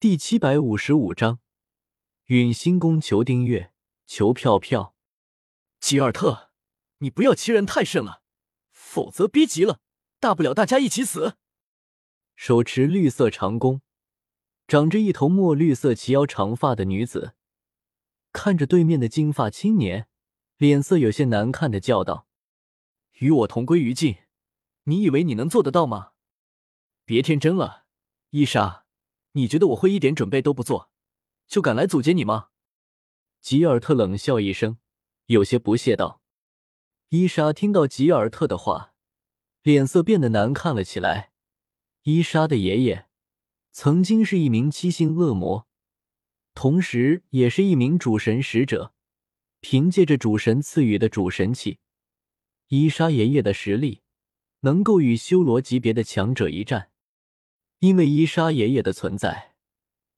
第七百五十五章，陨星宫求订阅，求票票。吉尔特，你不要欺人太甚了，否则逼急了，大不了大家一起死。手持绿色长弓，长着一头墨绿色齐腰长发的女子，看着对面的金发青年，脸色有些难看的叫道：“与我同归于尽，你以为你能做得到吗？别天真了，伊莎。”你觉得我会一点准备都不做，就敢来阻截你吗？吉尔特冷笑一声，有些不屑道。伊莎听到吉尔特的话，脸色变得难看了起来。伊莎的爷爷曾经是一名七星恶魔，同时也是一名主神使者。凭借着主神赐予的主神器，伊莎爷爷的实力能够与修罗级别的强者一战。因为伊莎爷爷的存在，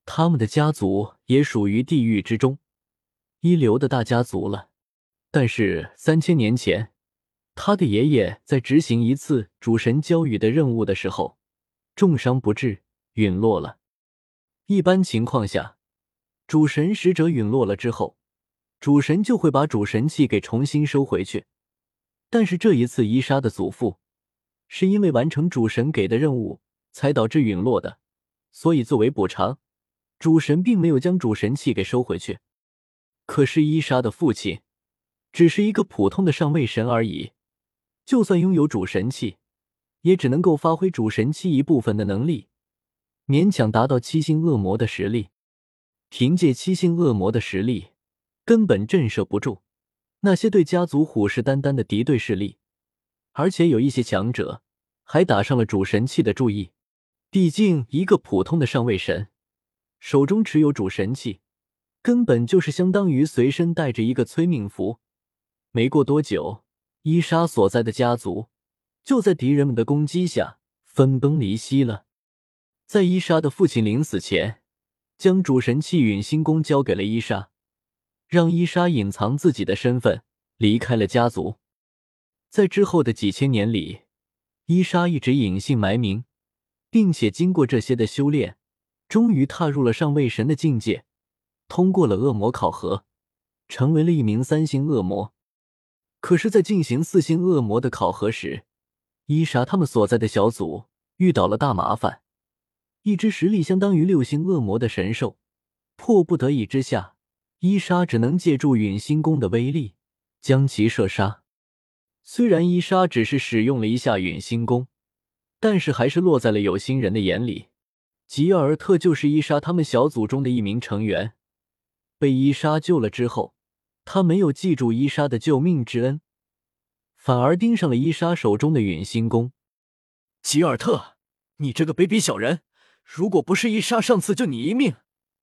他们的家族也属于地狱之中一流的大家族了。但是三千年前，他的爷爷在执行一次主神交予的任务的时候，重伤不治，陨落了。一般情况下，主神使者陨落了之后，主神就会把主神器给重新收回去。但是这一次，伊莎的祖父是因为完成主神给的任务。才导致陨落的，所以作为补偿，主神并没有将主神器给收回去。可是伊莎的父亲只是一个普通的上位神而已，就算拥有主神器，也只能够发挥主神器一部分的能力，勉强达到七星恶魔的实力。凭借七星恶魔的实力，根本震慑不住那些对家族虎视眈眈的敌对势力，而且有一些强者还打上了主神器的注意。毕竟，一个普通的上位神手中持有主神器，根本就是相当于随身带着一个催命符。没过多久，伊莎所在的家族就在敌人们的攻击下分崩离析了。在伊莎的父亲临死前，将主神器陨星弓交给了伊莎，让伊莎隐藏自己的身份，离开了家族。在之后的几千年里，伊莎一直隐姓埋名。并且经过这些的修炼，终于踏入了上位神的境界，通过了恶魔考核，成为了一名三星恶魔。可是，在进行四星恶魔的考核时，伊莎他们所在的小组遇到了大麻烦。一只实力相当于六星恶魔的神兽，迫不得已之下，伊莎只能借助陨星宫的威力将其射杀。虽然伊莎只是使用了一下陨星宫。但是还是落在了有心人的眼里。吉尔特就是伊莎他们小组中的一名成员，被伊莎救了之后，他没有记住伊莎的救命之恩，反而盯上了伊莎手中的陨星弓。吉尔特，你这个卑鄙小人！如果不是伊莎上次救你一命，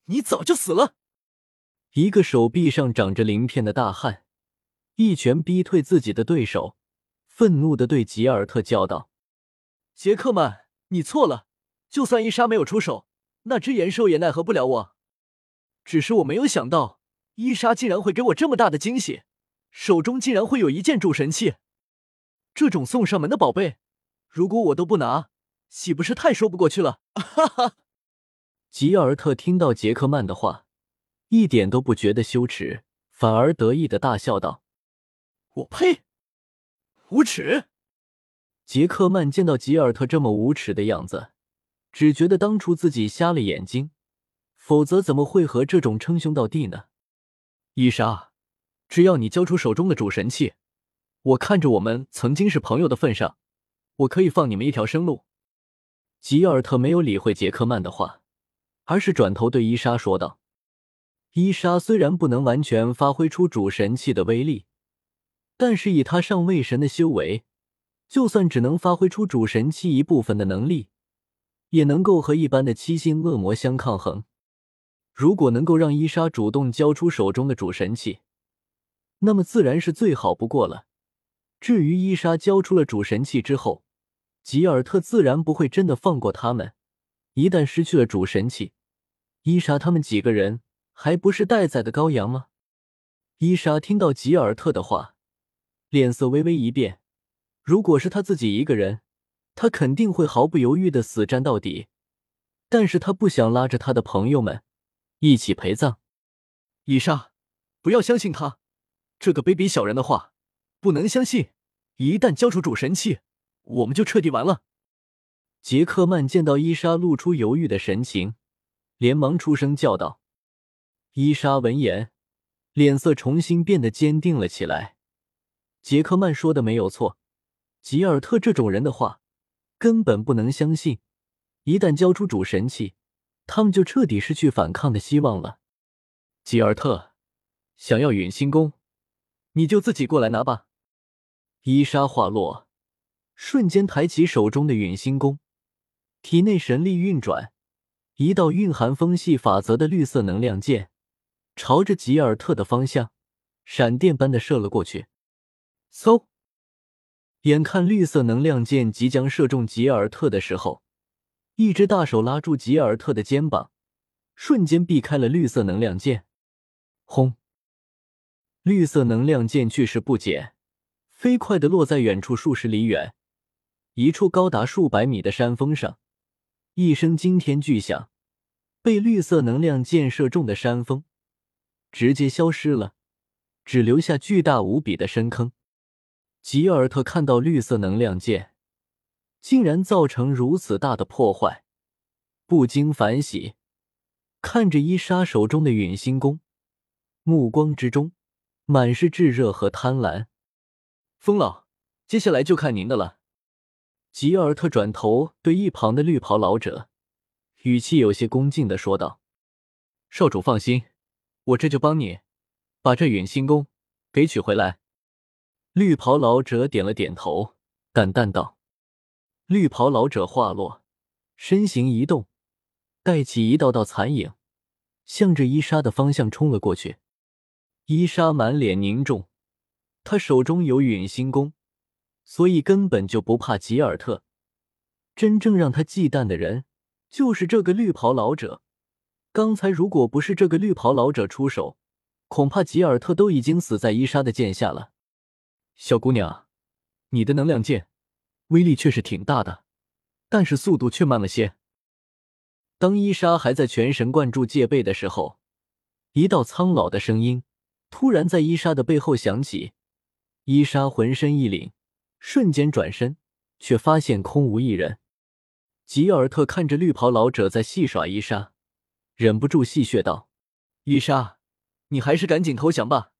你早就死了。一个手臂上长着鳞片的大汉，一拳逼退自己的对手，愤怒的对吉尔特叫道。杰克曼，你错了。就算伊莎没有出手，那只岩兽也奈何不了我。只是我没有想到，伊莎竟然会给我这么大的惊喜，手中竟然会有一件主神器。这种送上门的宝贝，如果我都不拿，岂不是太说不过去了？哈哈！吉尔特听到杰克曼的话，一点都不觉得羞耻，反而得意的大笑道：“我呸！无耻！”杰克曼见到吉尔特这么无耻的样子，只觉得当初自己瞎了眼睛，否则怎么会和这种称兄道弟呢？伊莎，只要你交出手中的主神器，我看着我们曾经是朋友的份上，我可以放你们一条生路。吉尔特没有理会杰克曼的话，而是转头对伊莎说道：“伊莎虽然不能完全发挥出主神器的威力，但是以他上位神的修为。”就算只能发挥出主神器一部分的能力，也能够和一般的七星恶魔相抗衡。如果能够让伊莎主动交出手中的主神器，那么自然是最好不过了。至于伊莎交出了主神器之后，吉尔特自然不会真的放过他们。一旦失去了主神器，伊莎他们几个人还不是待宰的羔羊吗？伊莎听到吉尔特的话，脸色微微一变。如果是他自己一个人，他肯定会毫不犹豫的死战到底。但是他不想拉着他的朋友们一起陪葬。伊莎，不要相信他这个卑鄙小人的话，不能相信。一旦交出主神器，我们就彻底完了。杰克曼见到伊莎露出犹豫的神情，连忙出声叫道：“伊莎！”闻言，脸色重新变得坚定了起来。杰克曼说的没有错，吉尔特这种人的话根本不能相信。一旦交出主神器，他们就彻底失去反抗的希望了。吉尔特，想要陨星弓，你就自己过来拿吧。伊莎话落，瞬间抬起手中的陨星弓，体内神力运转，一道蕴含风系法则的绿色能量箭，朝着吉尔特的方向闪电般的射了过去。嗖！眼看绿色能量箭即将射中吉尔特的时候，一只大手拉住吉尔特的肩膀，瞬间避开了绿色能量箭。轰！绿色能量箭去势不减，飞快的落在远处数十里远，一处高达数百米的山峰上。一声惊天巨响，被绿色能量箭射中的山峰直接消失了，只留下巨大无比的深坑。吉尔特看到绿色能量剑竟然造成如此大的破坏，不禁反喜，看着伊莎手中的陨星弓。目光之中满是炙热和贪婪。风老，接下来就看您的了。吉尔特转头对一旁的绿袍老者，语气有些恭敬的说道：“少主放心，我这就帮你把这陨星弓给取回来。”绿袍老者点了点头，淡淡道：“绿袍老者话落，身形一动，带起一道道残影，向着伊莎的方向冲了过去。”伊莎满脸凝重，他手中有陨星弓，所以根本就不怕吉尔特。真正让他忌惮的人，就是这个绿袍老者。刚才如果不是这个绿袍老者出手，恐怕吉尔特都已经死在伊莎的剑下了。小姑娘，你的能量剑威力确实挺大的，但是速度却慢了些。当伊莎还在全神贯注戒备的时候，一道苍老的声音。突然，在伊莎的背后响起，伊莎浑身一凛，瞬间转身，却发现空无一人。吉尔特看着绿袍老者在戏耍伊莎，忍不住戏谑道：“伊莎，你还是赶紧投降吧！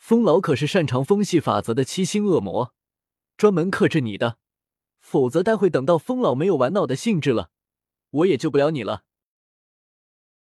风老可是擅长风系法则的七星恶魔，专门克制你的。否则，待会等到风老没有玩闹的兴致了，我也救不了你了。”